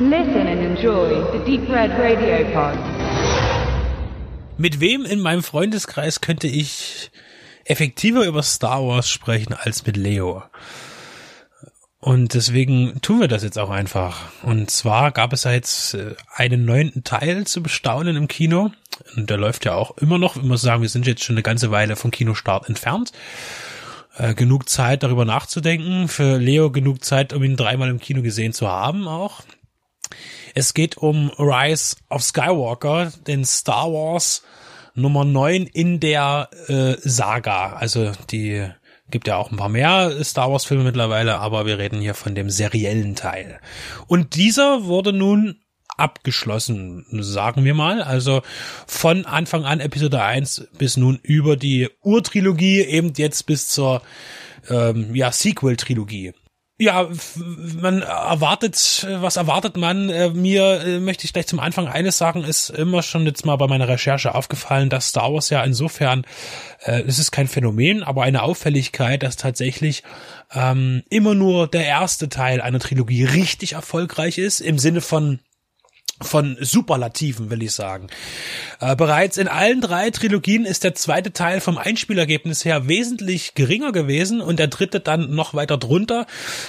Listen and enjoy the Deep Red Radio Pod. Mit wem in meinem Freundeskreis könnte ich effektiver über Star Wars sprechen als mit Leo? Und deswegen tun wir das jetzt auch einfach. Und zwar gab es ja jetzt äh, einen neunten Teil zu bestaunen im Kino. Und der läuft ja auch immer noch. Ich muss sagen, wir sind jetzt schon eine ganze Weile vom Kinostart entfernt. Äh, genug Zeit, darüber nachzudenken. Für Leo genug Zeit, um ihn dreimal im Kino gesehen zu haben auch. Es geht um Rise of Skywalker, den Star Wars Nummer 9 in der äh, Saga. Also die Gibt ja auch ein paar mehr Star Wars Filme mittlerweile, aber wir reden hier von dem seriellen Teil. Und dieser wurde nun abgeschlossen, sagen wir mal. Also von Anfang an Episode 1 bis nun über die Urtrilogie, eben jetzt bis zur ähm, ja, Sequel-Trilogie. Ja, man erwartet, was erwartet man? Äh, mir äh, möchte ich gleich zum Anfang eines sagen, ist immer schon jetzt mal bei meiner Recherche aufgefallen, dass Star Wars ja insofern, äh, es ist kein Phänomen, aber eine Auffälligkeit, dass tatsächlich ähm, immer nur der erste Teil einer Trilogie richtig erfolgreich ist, im Sinne von von Superlativen, will ich sagen. Äh, bereits in allen drei Trilogien ist der zweite Teil vom Einspielergebnis her wesentlich geringer gewesen und der dritte dann noch weiter drunter.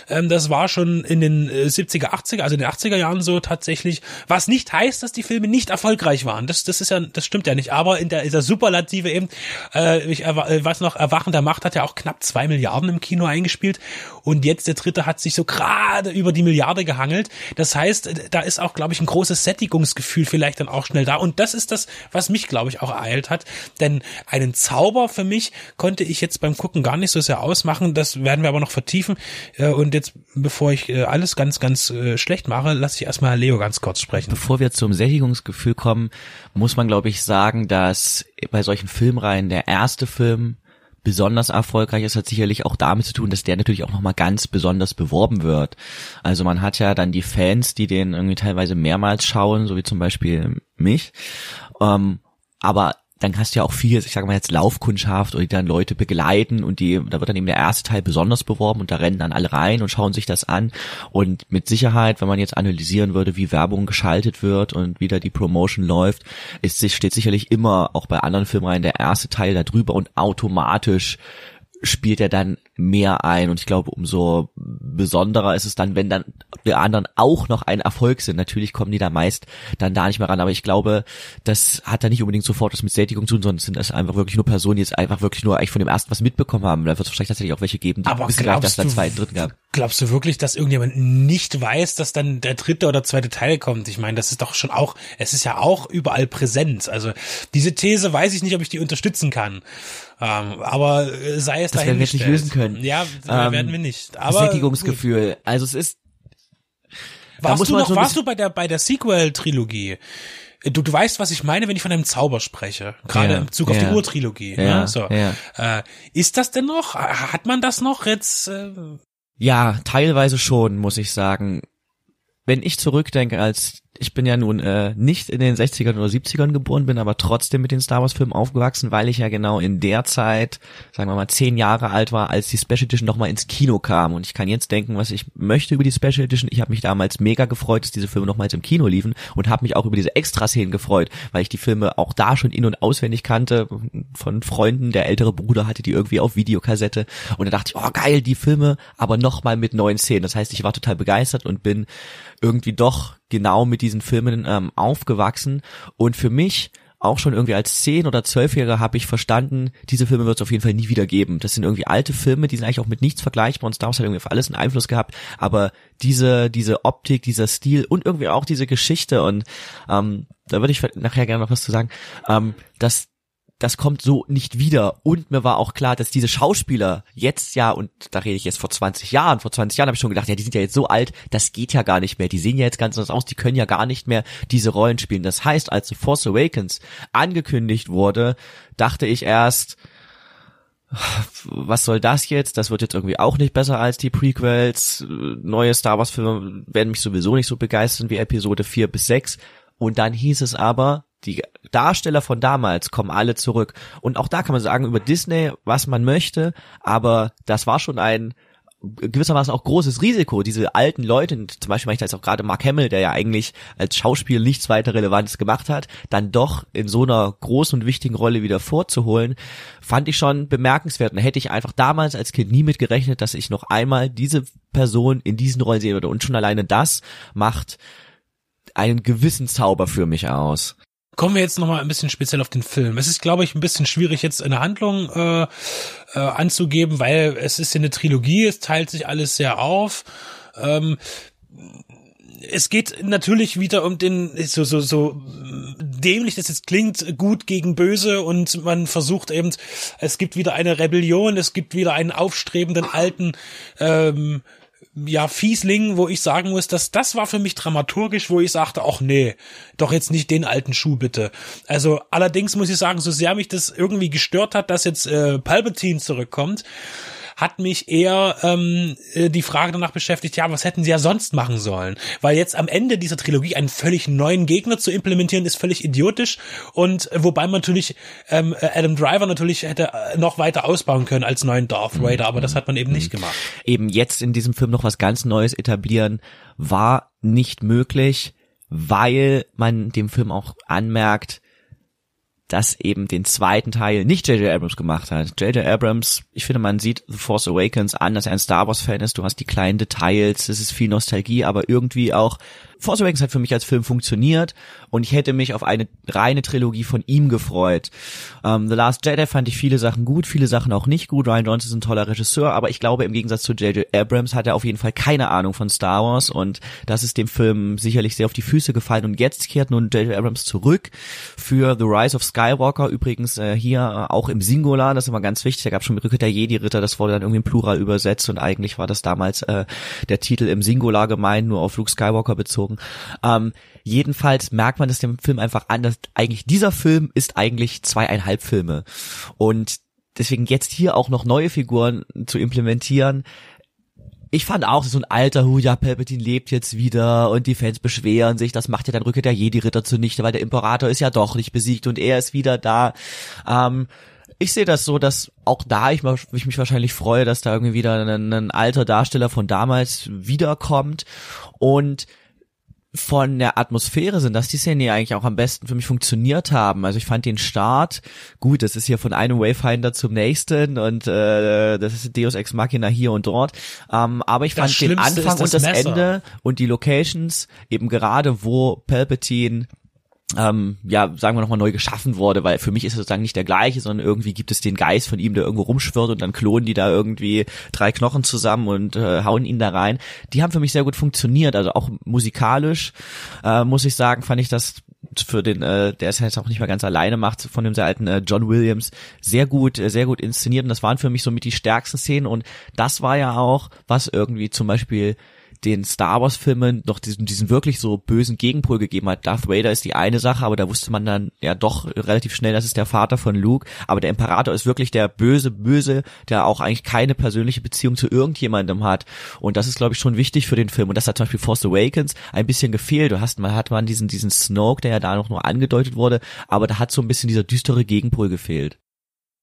Ähm, das war schon in den 70er, äh, 80er, also in den 80er Jahren so tatsächlich, was nicht heißt, dass die Filme nicht erfolgreich waren. Das, das ist ja, das stimmt ja nicht. Aber in der, in der Superlative eben, äh, ich äh, weiß noch, Erwachen der Macht hat ja auch knapp zwei Milliarden im Kino eingespielt und jetzt der dritte hat sich so gerade über die Milliarde gehangelt. Das heißt, da ist auch, glaube ich, ein großes Sättigungsgefühl vielleicht dann auch schnell da. Und das ist das, was mich, glaube ich, auch ereilt hat. Denn einen Zauber für mich konnte ich jetzt beim Gucken gar nicht so sehr ausmachen. Das werden wir aber noch vertiefen. Äh, und jetzt, bevor ich äh, alles ganz, ganz äh, schlecht mache, lasse ich erstmal Leo ganz kurz sprechen. Bevor wir zum Sättigungsgefühl kommen, muss man, glaube ich, sagen, dass bei solchen Filmreihen der erste Film besonders erfolgreich ist, hat sicherlich auch damit zu tun, dass der natürlich auch nochmal ganz besonders beworben wird. Also man hat ja dann die Fans, die den irgendwie teilweise mehrmals schauen, so wie zum Beispiel mich. Ähm, aber dann hast du ja auch viel, ich sage mal jetzt Laufkundschaft oder die dann Leute begleiten und die, da wird dann eben der erste Teil besonders beworben und da rennen dann alle rein und schauen sich das an. Und mit Sicherheit, wenn man jetzt analysieren würde, wie Werbung geschaltet wird und wie da die Promotion läuft, ist, steht sicherlich immer auch bei anderen Filmreihen der erste Teil da drüber und automatisch spielt er dann mehr ein und ich glaube, umso besonderer ist es dann, wenn dann die anderen auch noch ein Erfolg sind. Natürlich kommen die da meist dann da nicht mehr ran, aber ich glaube, das hat da nicht unbedingt sofort was mit Sättigung zu tun, sondern sind das einfach wirklich nur Personen, die jetzt einfach wirklich nur eigentlich von dem ersten was mitbekommen haben. Da wird es wahrscheinlich tatsächlich auch welche geben, die aber wissen gar nicht, dass da zweiten, dritten gab. Glaubst du wirklich, dass irgendjemand nicht weiß, dass dann der dritte oder zweite Teil kommt? Ich meine, das ist doch schon auch, es ist ja auch überall präsent. Also diese These weiß ich nicht, ob ich die unterstützen kann. Ähm, aber sei es das werden wir nicht lösen können. Ja, ähm, werden wir nicht. Aber Sättigungsgefühl. Gut. Also es ist. Warst du noch, so warst du bei der bei der Sequel-Trilogie? Du, du weißt, was ich meine, wenn ich von einem Zauber spreche. Gerade ja, im Bezug auf ja, die Urtrilogie. Ja, ne? so. Äh, ist das denn noch? Hat man das noch jetzt? Äh ja, teilweise schon, muss ich sagen. Wenn ich zurückdenke, als ich bin ja nun äh, nicht in den 60ern oder 70ern geboren, bin aber trotzdem mit den Star Wars Filmen aufgewachsen, weil ich ja genau in der Zeit, sagen wir mal, zehn Jahre alt war, als die Special Edition nochmal ins Kino kam. Und ich kann jetzt denken, was ich möchte über die Special Edition. Ich habe mich damals mega gefreut, dass diese Filme nochmals im Kino liefen und habe mich auch über diese Extraszenen gefreut, weil ich die Filme auch da schon in- und auswendig kannte von Freunden. Der ältere Bruder hatte die irgendwie auf Videokassette und da dachte ich, oh geil, die Filme, aber nochmal mit neuen Szenen. Das heißt, ich war total begeistert und bin irgendwie doch genau mit diesen Filmen ähm, aufgewachsen und für mich auch schon irgendwie als zehn oder zwölfjähriger habe ich verstanden, diese Filme wird es auf jeden Fall nie wieder geben. Das sind irgendwie alte Filme, die sind eigentlich auch mit nichts vergleichbar und Star Wars hat irgendwie auf alles einen Einfluss gehabt, aber diese, diese Optik, dieser Stil und irgendwie auch diese Geschichte und ähm, da würde ich nachher gerne noch was zu sagen, ähm, dass das kommt so nicht wieder. Und mir war auch klar, dass diese Schauspieler jetzt ja, und da rede ich jetzt vor 20 Jahren, vor 20 Jahren habe ich schon gedacht, ja, die sind ja jetzt so alt, das geht ja gar nicht mehr. Die sehen ja jetzt ganz anders aus, die können ja gar nicht mehr diese Rollen spielen. Das heißt, als The Force Awakens angekündigt wurde, dachte ich erst, was soll das jetzt? Das wird jetzt irgendwie auch nicht besser als die Prequels. Neue Star Wars Filme werden mich sowieso nicht so begeistern wie Episode 4 bis 6. Und dann hieß es aber, die Darsteller von damals kommen alle zurück. Und auch da kann man sagen über Disney, was man möchte, aber das war schon ein gewissermaßen auch großes Risiko, diese alten Leute, zum Beispiel meine ich da jetzt auch gerade Mark Hamill, der ja eigentlich als Schauspieler nichts weiter Relevantes gemacht hat, dann doch in so einer großen und wichtigen Rolle wieder vorzuholen, fand ich schon bemerkenswert. Und hätte ich einfach damals als Kind nie mit gerechnet, dass ich noch einmal diese Person in diesen Rollen sehen würde. Und schon alleine das macht einen gewissen Zauber für mich aus. Kommen wir jetzt nochmal ein bisschen speziell auf den Film. Es ist, glaube ich, ein bisschen schwierig, jetzt eine Handlung äh, äh, anzugeben, weil es ist ja eine Trilogie, es teilt sich alles sehr auf. Ähm, es geht natürlich wieder um den, so, so, so dämlich das jetzt klingt, gut gegen böse und man versucht eben, es gibt wieder eine Rebellion, es gibt wieder einen aufstrebenden alten ähm, ja, Fiesling, wo ich sagen muss, dass das war für mich dramaturgisch, wo ich sagte, ach nee, doch jetzt nicht den alten Schuh bitte. Also allerdings muss ich sagen, so sehr mich das irgendwie gestört hat, dass jetzt äh, Palpatine zurückkommt, hat mich eher ähm, äh, die Frage danach beschäftigt, ja, was hätten sie ja sonst machen sollen? Weil jetzt am Ende dieser Trilogie einen völlig neuen Gegner zu implementieren, ist völlig idiotisch. Und äh, wobei man natürlich ähm, äh, Adam Driver natürlich hätte noch weiter ausbauen können als neuen Darth Vader, aber das hat man eben nicht gemacht. Eben jetzt in diesem Film noch was ganz Neues etablieren, war nicht möglich, weil man dem Film auch anmerkt, dass eben den zweiten Teil nicht J.J. Abrams gemacht hat. J.J. Abrams, ich finde, man sieht The Force Awakens an, dass er ein Star Wars Fan ist. Du hast die kleinen Details, es ist viel Nostalgie, aber irgendwie auch Force Awakens hat für mich als Film funktioniert und ich hätte mich auf eine reine Trilogie von ihm gefreut. Um, The Last Jedi fand ich viele Sachen gut, viele Sachen auch nicht gut. Ryan Johnson ist ein toller Regisseur, aber ich glaube, im Gegensatz zu J.J. Abrams hat er auf jeden Fall keine Ahnung von Star Wars und das ist dem Film sicherlich sehr auf die Füße gefallen und jetzt kehrt nun J.J. Abrams zurück für The Rise of Skywalker, übrigens äh, hier äh, auch im Singular, das ist immer ganz wichtig, da gab es schon Rückkehr der Jedi-Ritter, das wurde dann irgendwie im Plural übersetzt und eigentlich war das damals äh, der Titel im Singular gemeint, nur auf Luke Skywalker bezogen. Ähm, jedenfalls merkt man es dem Film einfach an, dass eigentlich dieser Film ist eigentlich zweieinhalb Filme. Und deswegen jetzt hier auch noch neue Figuren zu implementieren, ich fand auch, so ein alter Hu, ja, Palpatine lebt jetzt wieder und die Fans beschweren sich, das macht ja dann Rücke der Jedi-Ritter zunichte, weil der Imperator ist ja doch nicht besiegt und er ist wieder da. Ähm, ich sehe das so, dass auch da ich, ich, mich wahrscheinlich freue, dass da irgendwie wieder ein, ein alter Darsteller von damals wiederkommt und von der Atmosphäre sind, dass die Szenen ja eigentlich auch am besten für mich funktioniert haben. Also ich fand den Start gut, das ist hier von einem Wayfinder zum nächsten und äh, das ist Deus Ex Machina hier und dort. Ähm, aber ich fand den Anfang und das Messer. Ende und die Locations eben gerade, wo Palpatine ähm, ja, sagen wir nochmal neu geschaffen wurde, weil für mich ist es sozusagen nicht der gleiche, sondern irgendwie gibt es den Geist von ihm, der irgendwo rumschwirrt und dann klonen die da irgendwie drei Knochen zusammen und äh, hauen ihn da rein. Die haben für mich sehr gut funktioniert, also auch musikalisch, äh, muss ich sagen, fand ich das für den, äh, der es jetzt auch nicht mehr ganz alleine macht, von dem sehr alten äh, John Williams, sehr gut, äh, sehr gut inszeniert und das waren für mich so mit die stärksten Szenen und das war ja auch, was irgendwie zum Beispiel den Star Wars Filmen noch diesen, diesen wirklich so bösen Gegenpol gegeben hat. Darth Vader ist die eine Sache, aber da wusste man dann ja doch relativ schnell, das ist der Vater von Luke. Aber der Imperator ist wirklich der böse Böse, der auch eigentlich keine persönliche Beziehung zu irgendjemandem hat. Und das ist, glaube ich, schon wichtig für den Film. Und das hat zum Beispiel Force Awakens ein bisschen gefehlt. Du hast, man hat man diesen, diesen Snoke, der ja da noch nur angedeutet wurde, aber da hat so ein bisschen dieser düstere Gegenpol gefehlt.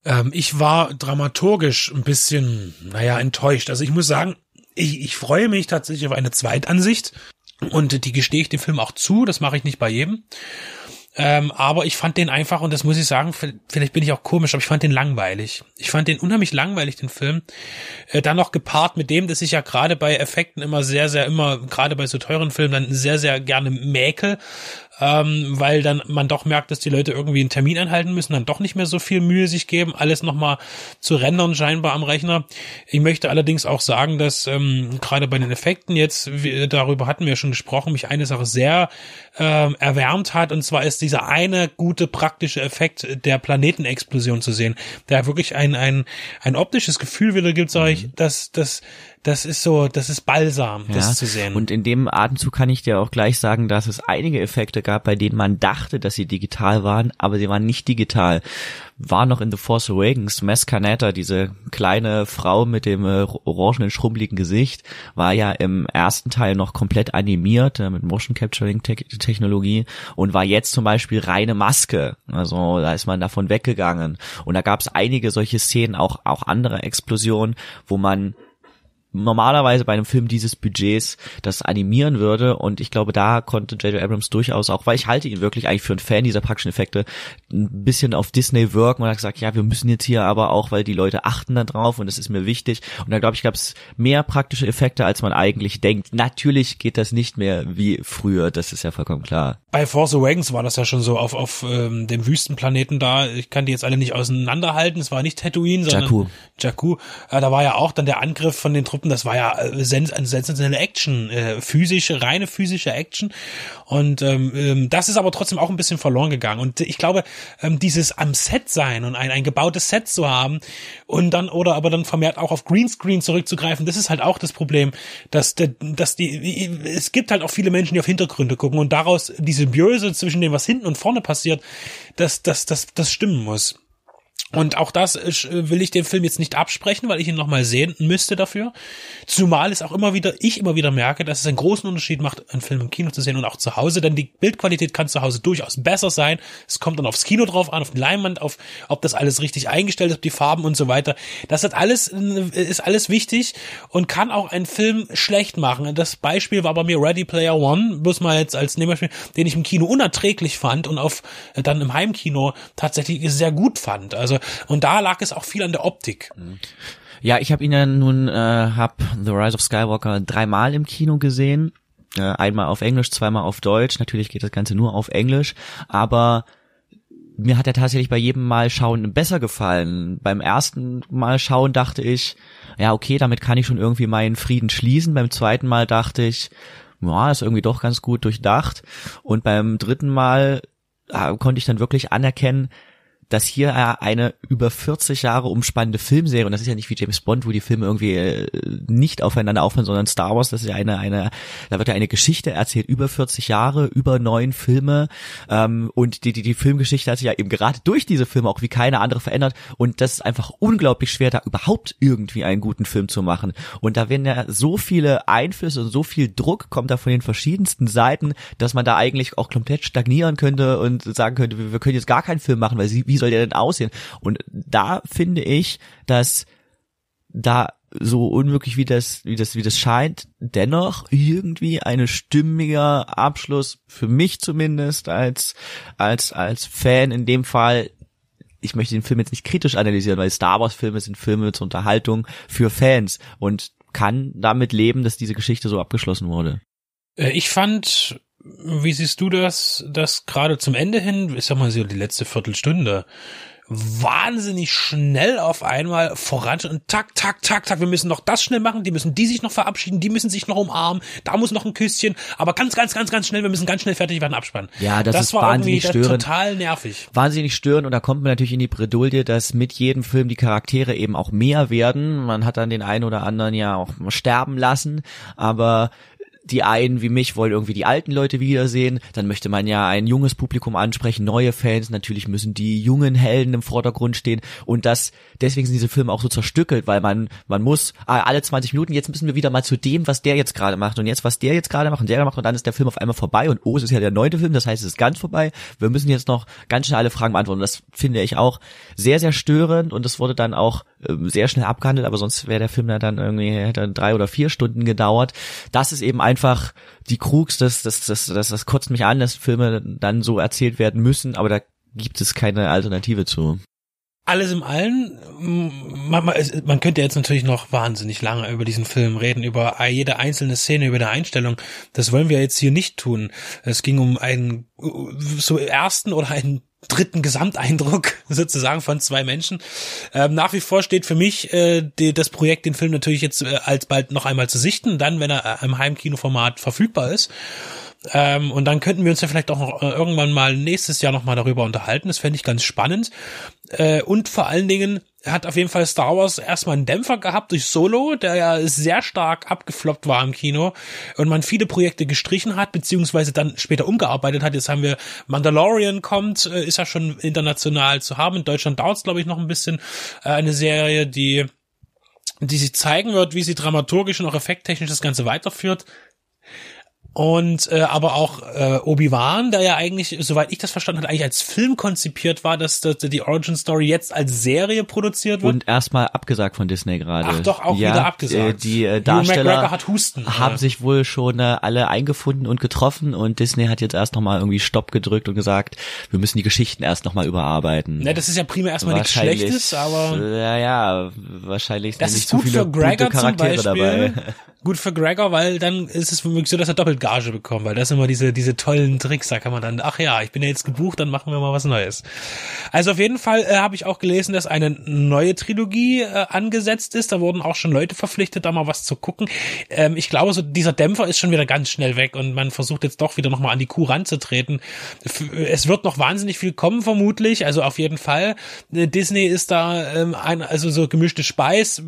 Ähm, ich war dramaturgisch ein bisschen, naja, enttäuscht. Also ich muss sagen, ich, ich freue mich tatsächlich auf eine Zweitansicht und die gestehe ich dem Film auch zu, das mache ich nicht bei jedem. Ähm, aber ich fand den einfach, und das muss ich sagen, vielleicht bin ich auch komisch, aber ich fand den langweilig. Ich fand den unheimlich langweilig, den Film. Äh, dann noch gepaart mit dem, dass ich ja gerade bei Effekten immer sehr, sehr, immer, gerade bei so teuren Filmen, dann sehr, sehr gerne mäkel ähm, weil dann man doch merkt, dass die Leute irgendwie einen Termin einhalten müssen, dann doch nicht mehr so viel Mühe sich geben, alles nochmal zu rendern scheinbar am Rechner. Ich möchte allerdings auch sagen, dass ähm, gerade bei den Effekten jetzt, wie, darüber hatten wir schon gesprochen, mich eine Sache sehr ähm, erwärmt hat, und zwar ist dieser eine gute praktische Effekt der Planetenexplosion zu sehen, der wirklich ein, ein, ein optisches Gefühl wieder gibt, sage ich, mhm. dass, dass das ist so, das ist Balsam, ja. das zu sehen. Und in dem Atemzug kann ich dir auch gleich sagen, dass es einige Effekte gab, bei denen man dachte, dass sie digital waren, aber sie waren nicht digital. War noch in The Force Awakens, Mess Canetta, diese kleine Frau mit dem äh, orangenen, schrumpeligen Gesicht, war ja im ersten Teil noch komplett animiert, äh, mit Motion Capturing Te Technologie und war jetzt zum Beispiel reine Maske. Also da ist man davon weggegangen. Und da gab es einige solche Szenen, auch, auch andere Explosionen, wo man normalerweise bei einem Film dieses Budgets das animieren würde und ich glaube, da konnte J.J. Abrams durchaus auch, weil ich halte ihn wirklich eigentlich für einen Fan dieser praktischen Effekte, ein bisschen auf Disney wirken und hat gesagt, ja, wir müssen jetzt hier aber auch, weil die Leute achten da drauf und das ist mir wichtig und da glaube ich, gab es mehr praktische Effekte, als man eigentlich denkt. Natürlich geht das nicht mehr wie früher, das ist ja vollkommen klar. Bei Force Awakens war das ja schon so auf, auf ähm, dem Wüstenplaneten da, ich kann die jetzt alle nicht auseinanderhalten, es war nicht Tatooine, sondern Jakku. Jakku. Äh, da war ja auch dann der Angriff von den Truppen, das war ja äh, eine sensationelle Action, äh, physische, reine physische Action. Und ähm, ähm, das ist aber trotzdem auch ein bisschen verloren gegangen. Und ich glaube, ähm, dieses am Set sein und ein, ein gebautes Set zu haben und dann oder aber dann vermehrt auch auf Greenscreen zurückzugreifen, das ist halt auch das Problem, dass, dass die, es gibt halt auch viele Menschen, die auf Hintergründe gucken und daraus die Symbiose zwischen dem, was hinten und vorne passiert, dass das, das, das stimmen muss. Und auch das äh, will ich dem Film jetzt nicht absprechen, weil ich ihn nochmal sehen müsste dafür. Zumal es auch immer wieder, ich immer wieder merke, dass es einen großen Unterschied macht, einen Film im Kino zu sehen und auch zu Hause, denn die Bildqualität kann zu Hause durchaus besser sein. Es kommt dann aufs Kino drauf an, auf die Leinwand, auf, ob das alles richtig eingestellt ist, ob die Farben und so weiter. Das hat alles, äh, ist alles wichtig und kann auch einen Film schlecht machen. Das Beispiel war bei mir Ready Player One, bloß mal jetzt als Nebenbeispiel, den ich im Kino unerträglich fand und auf, äh, dann im Heimkino tatsächlich sehr gut fand. Also, und da lag es auch viel an der Optik. Ja, ich habe ihn ja nun, äh, hab The Rise of Skywalker dreimal im Kino gesehen. Äh, einmal auf Englisch, zweimal auf Deutsch. Natürlich geht das Ganze nur auf Englisch, aber mir hat er tatsächlich bei jedem Mal schauen besser gefallen. Beim ersten Mal schauen dachte ich, ja, okay, damit kann ich schon irgendwie meinen Frieden schließen. Beim zweiten Mal dachte ich, ja, ist irgendwie doch ganz gut durchdacht. Und beim dritten Mal äh, konnte ich dann wirklich anerkennen, dass hier äh, eine über 40 Jahre umspannende Filmserie, und das ist ja nicht wie James Bond, wo die Filme irgendwie äh, nicht aufeinander aufhören, sondern Star Wars, das ist ja eine, eine, da wird ja eine Geschichte erzählt, über 40 Jahre, über neun Filme, ähm, und die, die, die Filmgeschichte hat sich ja eben gerade durch diese Filme auch wie keine andere verändert, und das ist einfach unglaublich schwer, da überhaupt irgendwie einen guten Film zu machen. Und da werden ja so viele Einflüsse und so viel Druck kommt da von den verschiedensten Seiten, dass man da eigentlich auch komplett stagnieren könnte und sagen könnte, wir wir können jetzt gar keinen Film machen, weil sie, wie soll der denn aussehen? Und da finde ich, dass da so unmöglich wie das, wie das, wie das scheint, dennoch irgendwie eine stimmiger Abschluss für mich zumindest als, als, als Fan in dem Fall. Ich möchte den Film jetzt nicht kritisch analysieren, weil Star Wars Filme sind Filme zur Unterhaltung für Fans und kann damit leben, dass diese Geschichte so abgeschlossen wurde. Äh, Ich fand, wie siehst du das, dass gerade zum Ende hin, ich sag mal so die letzte Viertelstunde, wahnsinnig schnell auf einmal voran und tak, tak, tak, tak, wir müssen noch das schnell machen, die müssen die sich noch verabschieden, die müssen sich noch umarmen, da muss noch ein Küsschen, aber ganz, ganz, ganz, ganz schnell, wir müssen ganz schnell fertig werden, abspannen. Ja, das ist war wahnsinnig irgendwie störend. total nervig. wahnsinnig stören und da kommt man natürlich in die Bredouille, dass mit jedem Film die Charaktere eben auch mehr werden. Man hat dann den einen oder anderen ja auch sterben lassen, aber die einen wie mich wollen irgendwie die alten Leute wiedersehen, dann möchte man ja ein junges Publikum ansprechen, neue Fans, natürlich müssen die jungen Helden im Vordergrund stehen. Und das, deswegen sind diese Filme auch so zerstückelt, weil man, man muss ah, alle 20 Minuten, jetzt müssen wir wieder mal zu dem, was der jetzt gerade macht und jetzt, was der jetzt gerade macht und der macht und dann ist der Film auf einmal vorbei und oh, es ist ja der neunte Film, das heißt, es ist ganz vorbei, wir müssen jetzt noch ganz schnell alle Fragen beantworten. Das finde ich auch sehr, sehr störend und das wurde dann auch sehr schnell abgehandelt, aber sonst wäre der Film ja dann irgendwie, hätte drei oder vier Stunden gedauert. Das ist eben einfach die Krux, das, das, das, das, das kotzt mich an, dass Filme dann so erzählt werden müssen, aber da gibt es keine Alternative zu. Alles im Allen, man, man, könnte jetzt natürlich noch wahnsinnig lange über diesen Film reden, über jede einzelne Szene, über die Einstellung. Das wollen wir jetzt hier nicht tun. Es ging um einen so ersten oder einen dritten Gesamteindruck sozusagen von zwei Menschen. Ähm, nach wie vor steht für mich äh, die, das Projekt, den Film natürlich jetzt äh, alsbald noch einmal zu sichten, dann, wenn er äh, im Heimkinoformat verfügbar ist. Ähm, und dann könnten wir uns ja vielleicht auch noch, äh, irgendwann mal nächstes Jahr nochmal darüber unterhalten. Das fände ich ganz spannend. Äh, und vor allen Dingen hat auf jeden Fall Star Wars erstmal einen Dämpfer gehabt durch Solo, der ja sehr stark abgefloppt war im Kino und man viele Projekte gestrichen hat, beziehungsweise dann später umgearbeitet hat. Jetzt haben wir Mandalorian kommt, äh, ist ja schon international zu haben. In Deutschland dauert es, glaube ich, noch ein bisschen. Äh, eine Serie, die die sich zeigen wird, wie sie dramaturgisch und auch effekttechnisch das Ganze weiterführt. Und äh, aber auch äh, Obi-Wan, der ja eigentlich, soweit ich das verstanden habe, eigentlich als Film konzipiert war, dass, dass die Origin Story jetzt als Serie produziert wird. Und erstmal abgesagt von Disney gerade. Ach doch, auch wieder abgesagt. Äh, die äh, Darsteller McGregor hat Husten. haben Ja. sich wohl schon äh, alle eingefunden und getroffen und Disney hat jetzt erst nochmal irgendwie Stopp gedrückt und gesagt, wir müssen die Geschichten erst nochmal überarbeiten. Ne, das ist ja primär erstmal nichts Schlechtes, aber Ja, ja, wahrscheinlich das ist nicht gut so viele für Gregor Charaktere Beispiel. dabei. Gut für Gregor, weil dann ist es womöglich so, dass er doppelt Gage bekommt, weil das sind immer diese, diese tollen Tricks, da kann man dann, ach ja, ich bin ja jetzt gebucht, dann machen wir mal was Neues. Also auf jeden Fall äh, habe ich auch gelesen, dass eine neue Trilogie äh, angesetzt ist, da wurden auch schon Leute verpflichtet, da mal was zu gucken. Ähm, ich glaube, so dieser Dämpfer ist schon wieder ganz schnell weg und man versucht jetzt doch wieder nochmal an die Kuh ranzutreten. F- Es wird noch wahnsinnig viel kommen, vermutlich, also auf jeden Fall. Äh, Disney ist da ähm, ein, also so gemischte Speis,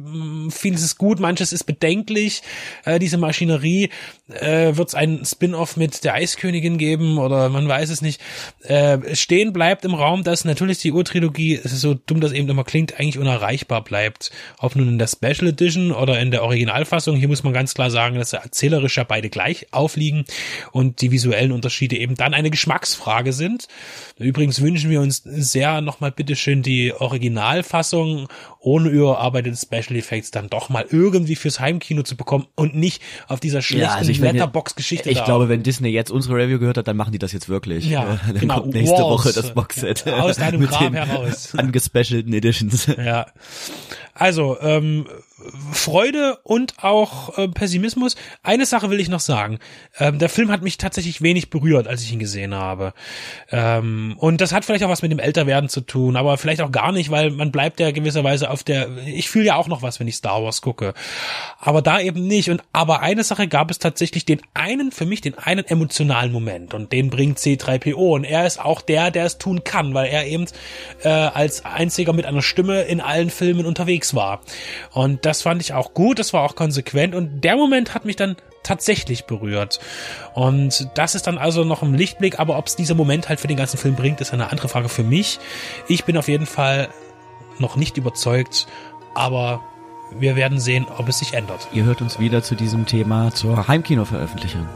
vieles ist gut, manches ist bedenklich. Äh, diese Maschinerie äh, wird es einen Spin-off mit der Eiskönigin geben oder man weiß es nicht. Äh, stehen bleibt im Raum, dass natürlich die Urtrilogie, es ist so dumm, das eben immer klingt, eigentlich unerreichbar bleibt. Ob nun in der Special Edition oder in der Originalfassung, hier muss man ganz klar sagen, dass erzählerisch ja beide gleich aufliegen und die visuellen Unterschiede eben dann eine Geschmacksfrage sind. Übrigens wünschen wir uns sehr nochmal bitteschön die Originalfassung ohne überarbeitete Special Effects dann doch mal irgendwie fürs Heimkino zu bekommen und nicht auf dieser schlechten Ja, also ich, Letterbox-Geschichte ich da. glaube, wenn Disney jetzt unsere Review gehört hat, dann machen die das jetzt wirklich. Ja, dann genau. kommt nächste Walls. Woche das Boxset. Ja, aus deinem Grab heraus. Angespecialten Editions. Ja. Also, ähm, Freude und auch äh, Pessimismus. Eine Sache will ich noch sagen. Ähm, der Film hat mich tatsächlich wenig berührt, als ich ihn gesehen habe. Ähm, und das hat vielleicht auch was mit dem Älterwerden zu tun, aber vielleicht auch gar nicht, weil man bleibt ja gewisserweise auf der, ich fühle ja auch noch was, wenn ich Star Wars gucke. Aber da eben nicht. Und aber eine Sache gab es tatsächlich den einen, für mich den einen emotionalen Moment und den bringt C3PO und er ist auch der, der es tun kann, weil er eben äh, als einziger mit einer Stimme in allen Filmen unterwegs war. Und das fand ich auch gut, das war auch konsequent und der Moment hat mich dann tatsächlich berührt. Und das ist dann also noch ein Lichtblick, aber ob es dieser Moment halt für den ganzen Film bringt, ist eine andere Frage für mich. Ich bin auf jeden Fall noch nicht überzeugt, aber wir werden sehen, ob es sich ändert. Ihr hört uns wieder zu diesem Thema zur Heimkino-Veröffentlichung.